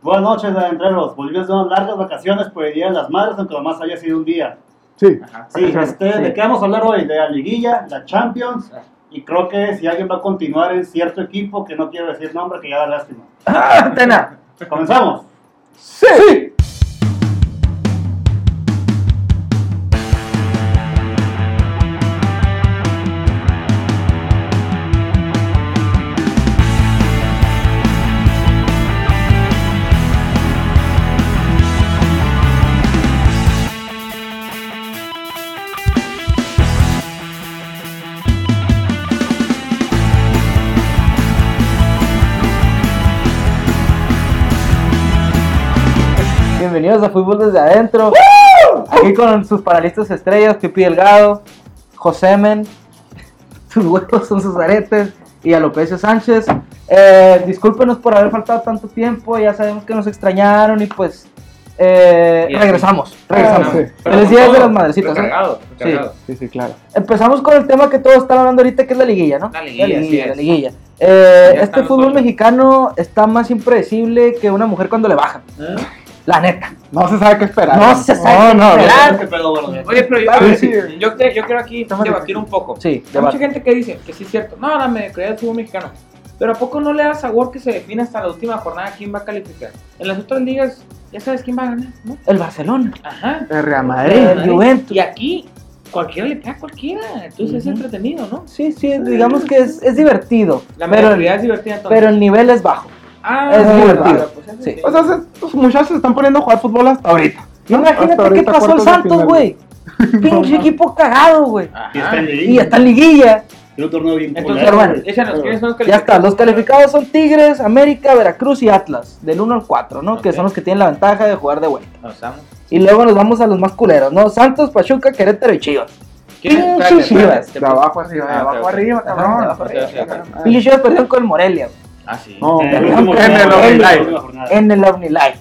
Buenas noches, entrenos. Volvimos de unas largas vacaciones por el Día de las Madres, aunque nomás haya sido un día. Sí. Ajá. Sí, este, sí. ¿de qué vamos a hablar hoy? De la liguilla, la Champions, y creo que si alguien va a continuar en cierto equipo, que no quiero decir nombre, que ya da lástima. Antena. Comenzamos. Sí. Bienvenidos a Fútbol desde adentro. Aquí con sus panelistas estrellas, Pipi Delgado, José Men, sus huevos son sus aretes y Alopecio Sánchez. Eh, discúlpenos por haber faltado tanto tiempo, ya sabemos que nos extrañaron y pues eh, Y regresamos, regresamos. Ah, sí. Felicidades de las madrecitas. ¿eh? Recargado, recargado. Sí, sí, claro. Empezamos con el tema que todos están hablando ahorita, que es la liguilla, ¿no? La liguilla, la es. liguilla. Eh, este fútbol solos. mexicano está más impredecible que una mujer cuando le bajan. ¿Eh? La neta. No se sabe qué esperar. No se sabe No, no, qué no. esperar. Oye, pero yo, a ver, sí. yo, te- yo quiero aquí Estamos debatir de- un poco. Sí, Hay mucha gente que dice que sí es cierto. No, no, me creía el fútbol mexicano. Pero ¿a poco no le da sabor que se define hasta la última jornada quién va a calificar? En las otras ligas ya sabes quién va a ganar, ¿no? El Barcelona. Ajá. El Real Madrid. El Juventus. Y aquí cualquiera le pega a cualquiera. Entonces es entretenido, ¿no? Sí, sí, digamos que es, es divertido. La pero, mediocridad es divertida entonces. pero el nivel es bajo. Ah, es divertido. pues Sí. O sea, se- los muchachos se están poniendo a jugar fútbol hasta ahorita. ¿no? Imagínate Hasta qué ahorita, pasó al Santos, güey. Pinche equipo cagado, güey. Y está en Y liguilla. está en liguilla. Tiene un torneo bien Entonces, culero, bueno, güey. échanos, ¿quiénes son los Ya está, los calificados son Tigres, América, Veracruz y Atlas, del 1 al 4, ¿no? Que son los que tienen la ventaja de jugar de vuelta. Y luego nos vamos a los más culeros, ¿no? Santos, Pachuca, Querétaro y Chivas. Pinche Chivas. De abajo arriba, de Ah, abajo arriba, cabrón. de abajo arriba. Ah. Pinche Chivas perdieron con el Morelia, güey, Ah, sí. No, En el en el el OmniLife.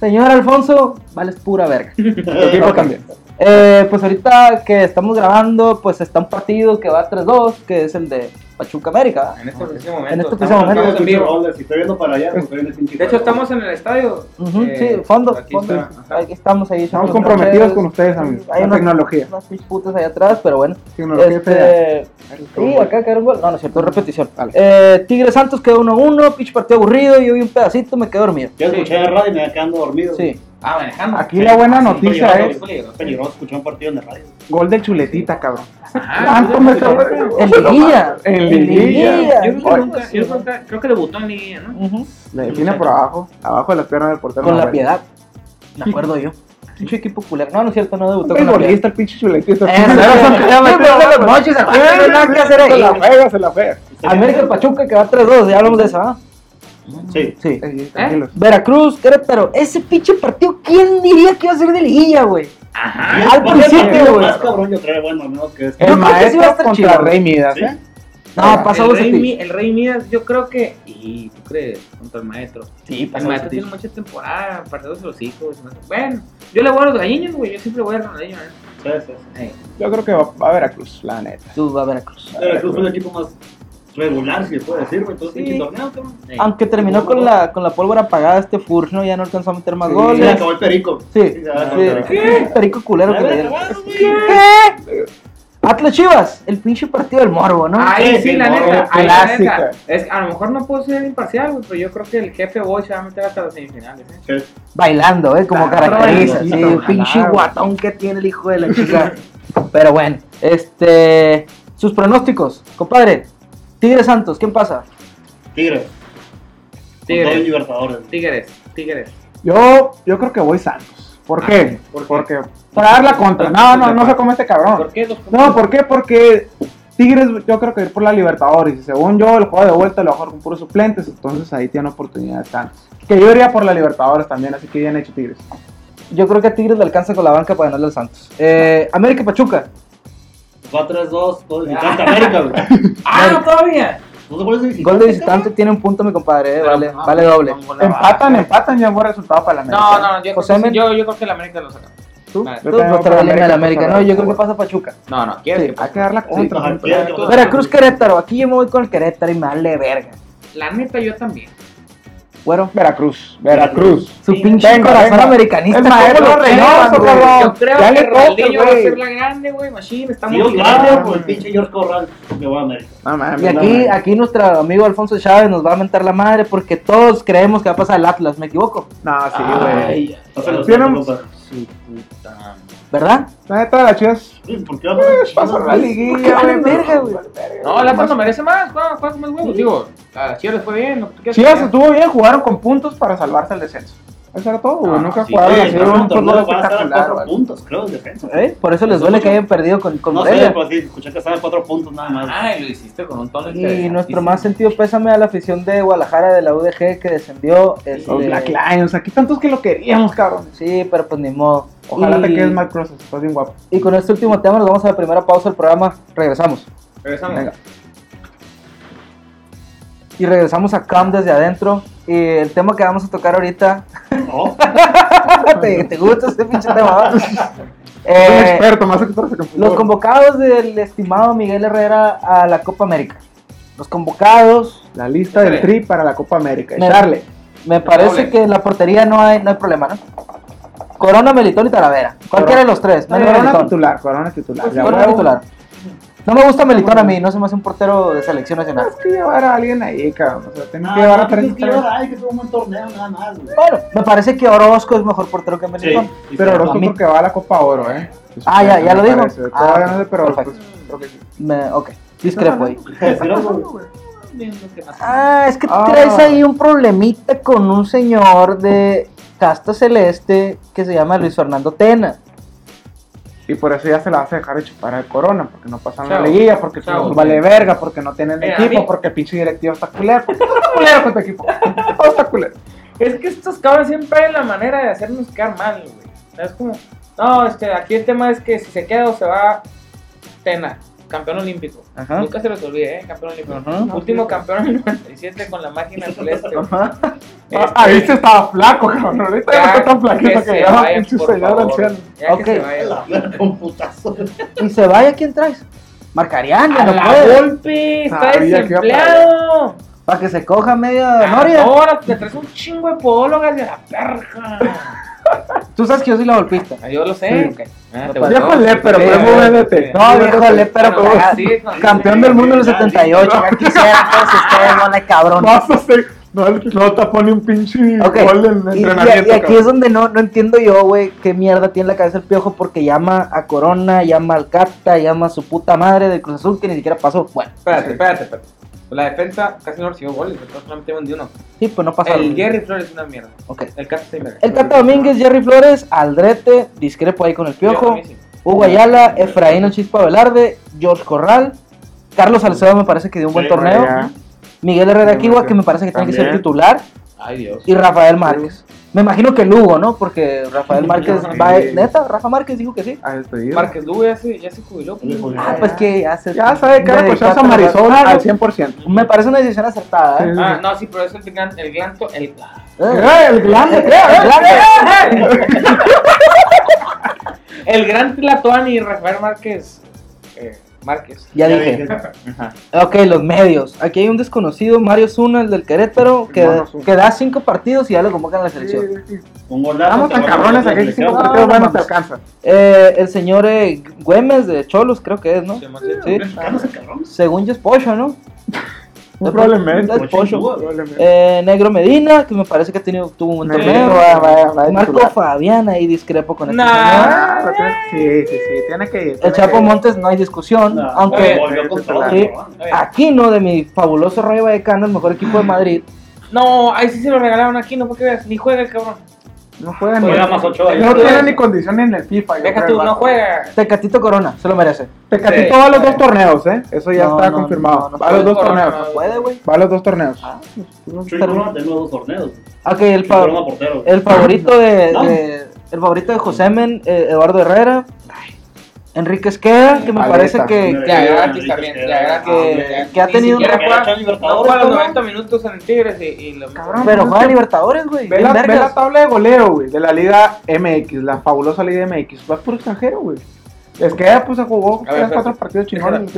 Señor Alfonso, vales pura verga. equipo también. Eh, pues ahorita que estamos grabando, pues está un partido que va 3-2, que es el de Pachuca América. En este preciso momento. En este preciso momento. en vivo. Si estoy viendo para allá, pues De hecho, estamos en el estadio. Ujú, Eh, sí, fondo, aquí fondo. está. Aquí estamos ahí. Estamos comprometidos con ustedes, amigos. Hay La unas- tecnología. Unas pinches putas allá atrás, pero bueno. Tecnología. Este, sí, acá quedó un gol. No, no es cierto, repetición. Vale. Eh, Tigre Santos quedó 1-1, pinche partido aburrido. Yo vi un pedacito, me quedé dormido. Yo escuché la radio y me quedé quedando dormido. Sí. Ah, manejando. Aquí la buena Sí, noticia peligroso, es peligroso. Peligroso escuchar un partido en la radio. gol de chuletita, cabrón. ¿Cuánto me? En liguilla. En liguilla. Yo creo que debutó en liguilla, ¿no? Le define por abajo, abajo de las piernas del portero. Con la piedad. Me acuerdo yo. Pinche equipo culero. No, no es cierto, no debutó Un con la beisbolista, el pinche los mochis, no hay nada que hacer Se la juega, se la juega. América Pachuca que va 3-2, ya hablamos de eso, Sí. Sí. Eh. Veracruz, Querétaro, ese pinche partido, ¿quién diría que iba a ser de liguilla, güey? Ajá. Al principio, güey. Más cabrón, yo creo, bueno, menos que es. Yo El creo que sí va a maestro contra chido. Rey Midas, Sí. ¿eh? No, pasamos el rey, el rey Midas, yo creo que. Y tú crees, contra el maestro. Sí, El maestro ti. tiene mucha temporada, partidos de los hijos. no. Bueno, yo le voy a los gallinos, güey. Yo siempre voy a Ronaldinho, ¿eh? Sí, sí, sí. Eh, Yo creo que va, va a Veracruz, la neta. Tú va a Veracruz. Veracruz fue el equipo más regular, si se puede decir, güey. Todo el Sí. pinche torneo, cabrón. Aunque terminó con la, con la pólvora apagada este Furch, ¿no? Ya no alcanzó a meter más Sí, Se le goles. acabó el perico. Sí, sí. el perico. Perico culero que le. ¿Qué? Atlas Chivas, el pinche partido del morbo, ¿no? Ahí sí, Sí, la neta, ahí la clásica. neta. Es, a lo mejor no puedo ser imparcial, güey, pero yo creo que el jefe Boy se va a meter hasta las semifinales. ¿eh? Sí. Bailando, ¿eh? Como caracteriza. Sí, bailando, pinche guatón que tiene el hijo de la chica. Pero bueno, este. Sus pronósticos, compadre. Tigre Santos, ¿quién pasa? Tigres. Tigres, Libertadores. Tigres, Tigres. Yo, yo creo que voy Santos. ¿Por qué? ¿por qué? Porque para dar la contra. No, no, no se come este cabrón. ¿Por qué No, ¿por qué? Porque Tigres yo creo que ir por la Libertadores. Y según yo, el juego de vuelta lo va a jugar con puros suplentes. Entonces ahí tiene oportunidades Santos. Que yo iría por la Libertadores también, así que bien hecho Tigres. Yo creo que a Tigres le alcanza con la banca para ganarle al Santos. Eh, América Pachuca. Va 3-2, todo el visitante América, güey. ¡Ah, no, todavía! ¿No te acuerdas de visitante? Gol de visitante tiene un punto, mi compadre. eh, vale, no, vale doble. Empatan, baja. empatan, ya buen resultado para la América. No, no, yo, José creo que, sí, yo, yo creo que la América lo saca. ¿Tú? Vale. Tú no te de la América, No, yo creo que pasa Pachuca. No, no, quieres Sí. que Hay que dar la contra. pase. Veracruz Querétaro. Aquí yo me voy con el Querétaro y me vale verga. La neta, yo también. Güero. Veracruz, Veracruz. Su pinche Venga, corazón venga. americanista. Yo creo Ya que le toca, Ronaldinho va a güey. ser la grande, güey. Machine, está Dios motivado. grande por el pinche George Corral que va a América. Y aquí, aquí nuestro amigo Alfonso Chávez nos va a mentar la madre porque todos creemos que va a pasar el Atlas, ¿me equivoco? No, sí, güey. Su puta. ¿Verdad? La neta, las chivas. Sí, ¿Por qué va a pasar Pues pasó la liguilla, Vale, güey. verga, güey. No, el Atlas no merece más. Con más huevos. Digo, a Chivas les fue bien. Chivas estuvo bien, jugaron con puntos para salvarse el descenso. Eso era todo, güey. Ah, Nunca sí, jugaron así un torneo van a estar a espectacular, cuatro puntos, creo, en defensa. ¿Eh? Por eso les duele que hayan perdido con, con No sé, pues sí, escuché que estaban cuatro puntos nada más. Ay, lo hiciste con un tono Y nuestro más sentido pésame a la afición de Guadalajara de la UDG que descendió. Este, Los Black Lions, aquí tantos que lo queríamos, cabrón. Sí, pero pues ni modo. Ojalá y, te quedes Mark Crosses, estás bien guapo. y con este último tema nos vamos a la primera pausa del programa. Regresamos. Regresamos. Venga. Y regresamos a Cam desde adentro. Y el tema que vamos a tocar ahorita. No, ¿Te, te gusta ese pinche tema? Soy Eh, experto, más experto que los convocados del estimado Miguel Herrera a la Copa América. Los convocados. La lista del tri para la Copa América. Me- Echarle. Me parece que en la portería no hay, no hay problema, ¿no? Corona, Melitón y Talavera. Cualquiera de los tres. Corona Melitón. titular, Corona titular. Pues Corona titular. No me gusta Melitón a mí, no se me hace un portero de selección nacional. Tienes que llevar a alguien ahí, cabrón. O sea, tienes no, que llevar a no, tienes que 30. llevar a alguien que tuvo un buen torneo, nada más, güey. Bueno, me parece que Orozco es mejor portero que Melitón. Sí, Pero Orozco porque va a la Copa Oro, ¿eh. Ah, ya- ya lo dijo. Ah, Todavía no sé, pero perfecto. pues, creo que sí. Me- ok, discrepo ahí. Ah, es que Ah. traes ahí un problemita con un señor de casta celeste que se llama Luis Fernando Tena. Y por eso ya se la vas a dejar de chupar al Corona, porque no pasan la liguilla, porque Chao. no vale verga, porque no tienen Mira, equipo, porque el pinche directivo está culero. porque todo está culero con tu equipo. Todo está culero. Es que estos cabros siempre hay la manera de hacernos quedar mal, güey. Es como, no, este, aquí el tema es que si se queda o se va, Tena, campeón olímpico. Ajá. Nunca se les olvide, ¿eh? Campeón olímpico. Ajá. Último campeón en el 97 con la máquina celeste. güey. Ajá. Este, Ah, Ahí se estaba flaco, cabrón. Ahorita ya no está tan flaquito que, se ya vaya, pinche por señor favor. anciano. Ya Ok. que se vaya. Y se vaya, ¿quién traes? Marcarían, ya A no la puede. golpe, está Sabía que iba para desempleado. Para que se coja media noria. Ahora te traes un chingo de podólogas de la perja. Tú sabes que yo soy la golpista. Ah, Yo lo sé. Ah, Viejo lépero, pero muévete. sí. No, viejo lepero, Bueno, pero- no, sí, Campeón del mundo en el Ya, 78. Ya quisieran todos ustedes, bola de cabrón. No, el no te pone un pinche gol en y, entrenamiento. y aquí cabrón. es donde no, no entiendo yo, güey, qué mierda tiene en la cabeza el piojo porque llama a Corona, llama al Cata, llama a su puta madre del Cruz Azul que ni siquiera pasó. Bueno, Espérate, espérate, espérate. La defensa casi no recibió goles, solamente un de uno. sí, pues no pasa El Jerry Flores es una mierda. Ok. El Cata. El Cata Domínguez, Jerry Flores, Aldrete, discrepo ahí con el piojo. Hugo Ayala, Efraín Chispa Velarde, George Corral, Carlos Salcedo me parece que dio un buen Sí, torneo. Miguel Herrera Kiwa, que me parece que tiene que ser titular. Ay, Dios. Y Rafael Márquez. Me imagino que Lugo, ¿no? Porque Rafael Márquez Sí. va. Neta, Rafa Márquez dijo que sí. A despedir. Márquez Lugo ya se, ya se jubiló. pues. Sí, Ah, pues que ya se. Ya sabe que cochazo a Marisol Ah, al 100%. Me parece una decisión acertada, ¿eh? Sí. Ah, no, sí, pero es el gran, el glanto, el... El. El. El gran Tlatuani Rafael Márquez. Eh, Márquez. Ya dije. Ok, los medios. Aquí hay un desconocido, Mario Zuna, el del Querétaro, que, que da cinco partidos y ya lo convocan a la selección. Un golazo. Vamos tan cabrones aquí, que cinco partidos No, buenos te alcanza. Eh, el señor eh, Güemes de Cholos, creo que es, ¿no? Sí, Sí. Cabrón. Según yo es Pocho, ¿no? Muy Probablemente. Es Pocho. Probablemente. Eh, Negro Medina, que me parece que ha tenido, tuvo un Negro, torneo. va- va- va de Marco. Fabián, ahí discrepo con este Nah. Ah, Sí, sí, sí, tiene que ir. El Chapo. Montes no hay discusión, aunque aquí no de mi fabuloso Rayo Vallecano, el mejor equipo de Madrid. No, ahí sí se lo regalaron aquí, no porque veas, ni juega el cabrón. No juega ni. Juega más ocho años. No tiene ni condición en el FIFA. el no juega. Tecatito Corona, se lo merece. Tecatito Sí. va a los dos torneos, ¿eh? Eso ya No, está no, confirmado. no, no va a los dos torneos. No puede, güey. Va a los dos torneos. Chuy Corona tenía dos torneos. Ok, el, Chuy fa- Corona portero. el favorito de, de- el favorito de Josémen, eh, Eduardo Herrera. Enrique Esqueda, que me Aleta. parece que, que- gratis también, que- ya. que ha Ni tenido- hecho No Libertadores, juega los cabrón. 90 minutos en el Tigres y, y lo Cabrón. pero juega sé. Libertadores, güey. Ve la, ve la tabla de goleo, güey, de la Liga MX, la fabulosa Liga MX. Va por extranjero, güey. Es que ella pues se jugó A ver, tres, cuatro partidos chingones.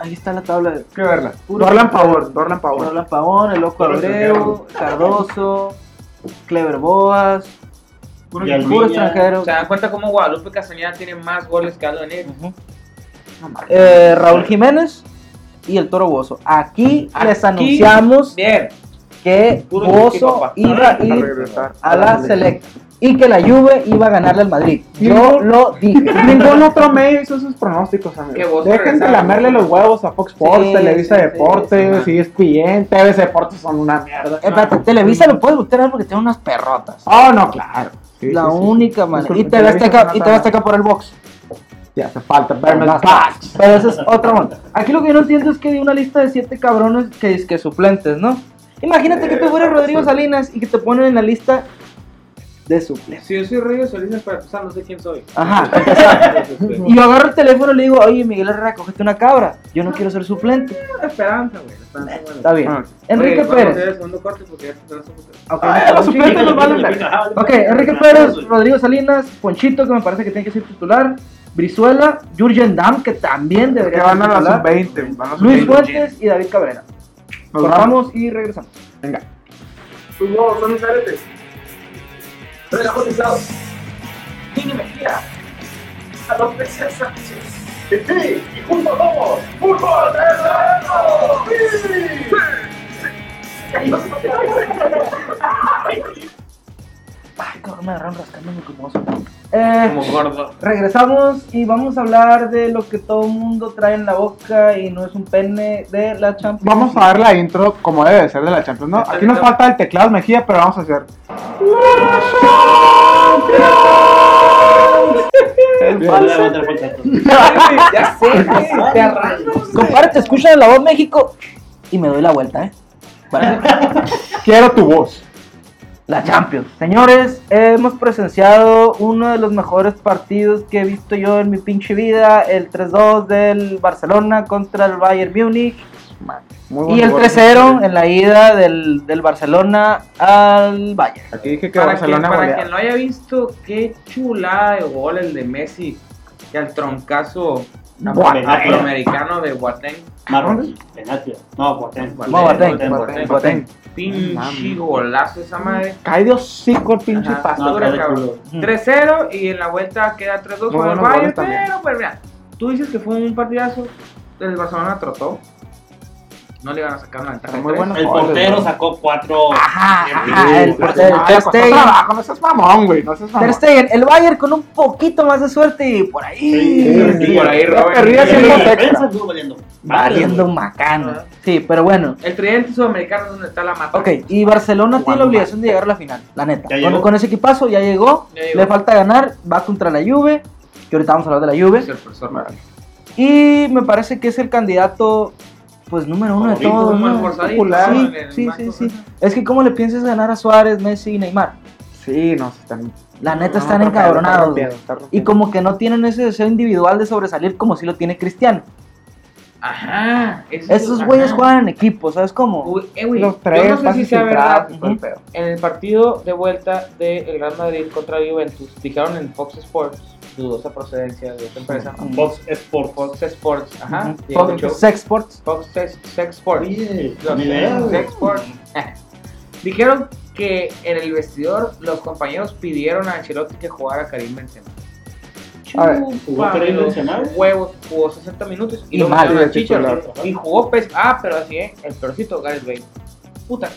Ahí está la tabla de que verla. Dorlan. Pavón, Dorlan Pavón. Orlando Pavón, el Loco Abreu, Cardoso, Clever Boas, Puro Y puro extranjero. ¿Se dan cuenta cómo Guadalupe Castañeda tiene más goles que Aldo Neri? Ujú. Eh, Raúl Jiménez y el Toro Bozo. Aquí, les Aquí, anunciamos Bien. Que Bozo iba a ir regresar. a la Select y que la Juve iba a ganarle al Madrid. Yo lo dije. Ningún otro medio hizo sus pronósticos, Que amigos. Dejen de lamerle los huevos a Fox Sports, Sí, Televisa sí, sí, Deportes, sí, ESPN, TVC Deportes son una mierda. Eh, espérate, Televisa lo puedes gustar porque tiene unas perrotas. Oh, no, claro. Sí, la sí, sí. única manera. Y Televisa Azteca, no y TV mal. Azteca por el box. Ya hace falta verme. Pero esa es otra onda. Aquí lo que yo no entiendo es que di una lista de siete cabrones que es que suplentes, ¿no? Imagínate que tú fueras Rodrigo Salinas y que te ponen en la lista de suplentes. Si yo soy Rodrigo Salinas, para empezar, no sé quién soy. Ajá. Y yo agarro el teléfono y le digo, oye, Miguel Herrera, cógete una cabra. Yo no quiero ser suplente. Esperanza, güey. Esperanza. Está bien. Ah. Enrique Oye, vamos a hacer Pérez. el segundo corte porque ya te tenemos un poco- Ok, Ah, los suplentes pícale, verga. pícale. Ok, Enrique Pérez, Rodrigo Salinas, Ponchito, que me parece que tiene que ser titular. Brizuela, Jurgen Damm, que también Que debería van ser a sub-20. van a la Luis sub-20. Fuentes y David Cabrera. Nos Cortamos y regresamos. Venga. son mis aretes. Relajo aislado. Niño Mejía. A los Pérez Sánchez. Y juntos somos Fútbol Ay, cabrón, me agarraron rascándome como oso. Eh, Como gordo. regresamos y vamos a hablar de lo que todo el mundo trae en la boca y no es un pene de la Champions. Vamos a dar la intro como debe de ser de la Champions, ¿no? Aquí nos falta el teclado Mejía, pero vamos a hacer. Ya sé. Te arrancas. Compadre, te escuchan en la voz México y me doy la vuelta, ¿eh? Vale. Quiero tu voz. La Champions. Señores, hemos presenciado uno de los mejores partidos que he visto yo en mi pinche vida, el 3-2 del Barcelona contra el Bayern Múnich Muy y el gol. 3-0 en la ida del, del Barcelona al Bayern. Aquí dije que Para quien, Barcelona para goleaba. quien no haya visto, qué chulada de gol el de Messi. Que al troncazo Boateng. afroamericano de Boateng. Marrón. No, Boateng. No, Boateng. Pinche golazo esa madre. Cae de hocico el pinche. No, culo. 3-0 y en la vuelta queda 3-2 Muy con el Bayern. Pero, pues mira, tú dices que fue un partidazo. El Barcelona trotó. No le iban a sacar una ventaja. Muy bueno. El portero sacó cuatro. Ajá, el portero. Ter Stegen. trabajo, no seas mamón, güey. No seas Ter mamón. Stegen, el Bayern con un poquito más de suerte y por ahí. Sí, sí, por ahí, Robert. tiempos la extra. valiendo. Valiendo Madre, macano. Ajá. Sí, pero bueno. El tridente sudamericano es donde está la mata. Ok, y Barcelona tiene la obligación de llegar a la final, la neta. Con, con ese equipazo ya llegó, Ya llegó. le falta ganar, va contra la Juve, que ahorita vamos a hablar de la Juve. Es el profesor. Y me parece que es el candidato, pues número uno de todos. ¿no? forzadito, popular. ¿no? Sí, el sí, sí. Es que cómo le piensas ganar a Suárez, Messi y Neymar. Sí, no, se están. La neta no, están está rompiendo, encabronados. está rompiendo, Y como que no tienen ese deseo individual de sobresalir como si lo tiene Cristiano. Ajá. eso- Esos güeyes juegan en equipo, ¿sabes cómo? Uy, eh, güey, Los yo tres no sé si sea verdad. En el partido de vuelta del Real Madrid contra Juventus, dijeron en Fox Sports, dudosa procedencia de esta empresa, Ujú. Fox Sport. Fox Sports, ajá, Ujú. Diego Fox Show. Sex Sports. Fox Sports. Oye, Los Sports. Dijeron que en el vestidor los compañeros pidieron a Ancelotti que jugara Karim Benzema. A ver, ¿jugó Karim Benzema? Huevos, jugó 60 minutos y, Y luego mal, a. Chicharo. Y jugó pes Ah, pero así, ¿eh? El peorcito, Gareth Bale. Puta,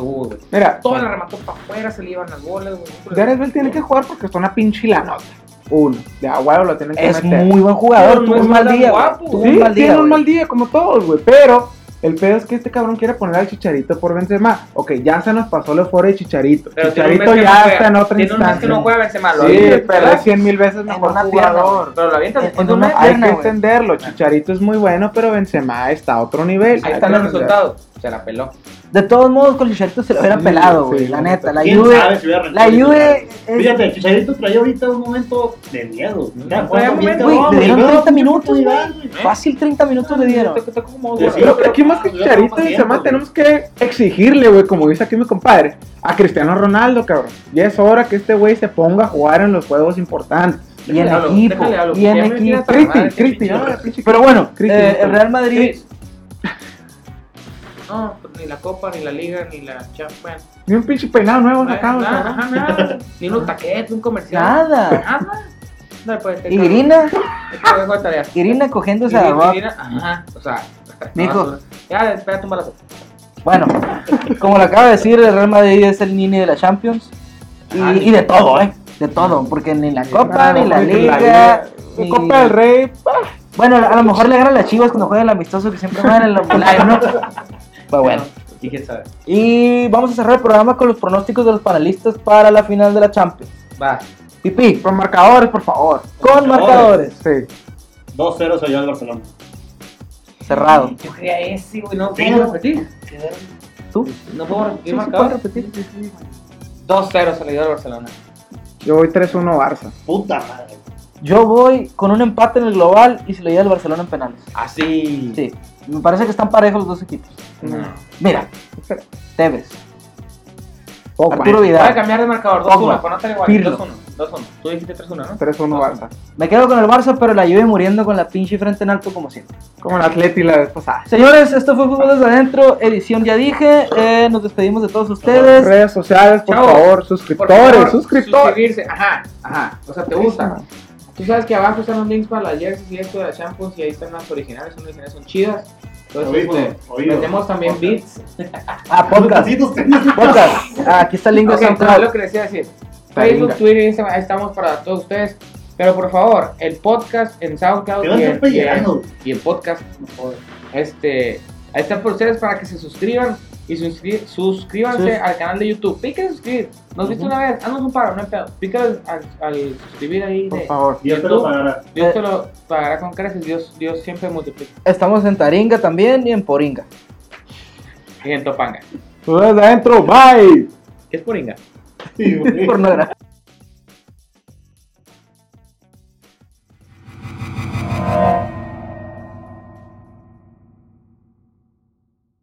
uh. Mira, Todo la remató para afuera, se le iban las bolas. Gareth Bale tiene que jugar porque está una pinche la nota. Uno. De a huevo lo tienen que Es meter. muy buen jugador, tuvo no un es mal día. guapo. Tuvo Sí, un mal día. tiene un mal día como todos, güey. Pero el pedo es que este cabrón quiere poner al Chicharito por Benzema. Ok, ya se nos pasó lo fuera de Chicharito. Pero tiene Chicharito ya no está en otra Tiene un mes que instancia. no juega Benzema, lo Sí, es 100 mil veces mejor pierna, jugador. Pero lo avienta En- después en de un una mes. Hay que entenderlo. Chicharito es muy bueno, pero Benzema está a otro nivel. Ahí están los resultados. Se la peló. De todos modos, con Chicharito se lo hubiera Sí, pelado, güey. la la neta, la ¿Quién Juve. La Juve. es- Fíjate, el Chicharito traía ahorita un momento de miedo. Momento, Güey, le dieron y luego 30 mucha minutos, güey. Fácil 30 minutos le dieron. Sí, Pero aquí más que Chicharito y tiempo, tenemos que exigirle, güey, como dice aquí mi compadre, a Cristiano Ronaldo, cabrón. Ya es hora que este güey se ponga a jugar en los juegos importantes. Y en equipo. Y en equipo. Cristi, Cristi, Pero bueno, eh, Cristi. el Real Madrid. No, pues ni la Copa, ni la Liga, ni la Champions. Ni un pinche peinado nuevo Nada, sacamos, nada, ajá, nada. Ni unos taquetes, un comercial. Nada. Nada. No, pues, te Y. Irina, Te dejo de tarea. Irina cogiéndose a Irina- Rock. Irina- Ajá, o sea. No, Ya, espérate un balazo. Bueno, como lo acaba de decir, el Real Madrid es el Nini de la Champions. Y, y de todo, ¿eh? De todo, porque ni la Copa, Nada, ni la ni Liga. La ni- Copa del Rey. ah, Bueno, a lo mejor le agarran las chivas cuando juegan el amistoso que siempre juegan en la ¿no? Pues bueno. ¿Y quién sabe? Y vamos a cerrar el programa con los pronósticos de los panelistas para la final de la Champions. Va. Pipí, Con marcadores, por favor. con marcadores. Sí. 2-0 se lleva el Barcelona. Cerrado. Yo quería ese, güey. No Sí, puedo repetir. ¿Tú? No puedo repetir Sí, sí, marcador. puedes repetir. 2-0 se le dio al Barcelona. Yo voy 3-1 Barça. Puta madre. Yo voy con un empate en el global y se lo lleva el Barcelona en penales. Así. Sí, me parece que están parejos los dos equipos. No. Mira, Tevez, Poco, Arturo eh. Voy a Vidal. cambiar de marcador. Pogba. 2-1. Ponátale igual. Pirlo. 2-1. 2-1. Tú dijiste 3-1, ¿no? 3-1 Barça. Me quedo con el Barça, pero la lleve muriendo con la pinche frente en alto como siempre. Como el Atleti la vez pasada. Señores, esto fue Fútbol desde adentro, edición ya dije. eh, nos despedimos de todos ustedes. Redes sociales, por Chao. favor. Por Suscriptores, favor, suscriptores. Suscribirse. Ajá, ajá. O sea, ¿te gusta? Tú sabes que abajo están los links para las jerseys y esto de las shampoos y ahí están las originales. Son originales, son chidas. Entonces, Oído, este, oído. vendemos también beats. Ah, podcast. Podcast. Ah, aquí está el link de Ok, pero SoundCloud. lo que les iba a decir. Facebook, Twitter, Instagram, ahí estamos para todos ustedes. Pero por favor, el podcast en SoundCloud y estar y pellizcando. y en podcast, este, ahí están por ustedes para que se suscriban y suscri- suscríbanse Sus- al canal de YouTube. Piquen suscribir. Nos viste una vez, haznos un paro, no hay pedo. Pica al, suscribir ahí Por de favor. Dios te lo pagará. Dios te lo pagará con creces, Dios, Dios siempre multiplica. Estamos en Taringa también y en Poringa. Y en Topanga. Tú desde adentro, bye. ¿Qué es Poringa? Sí, güey. Por no gra-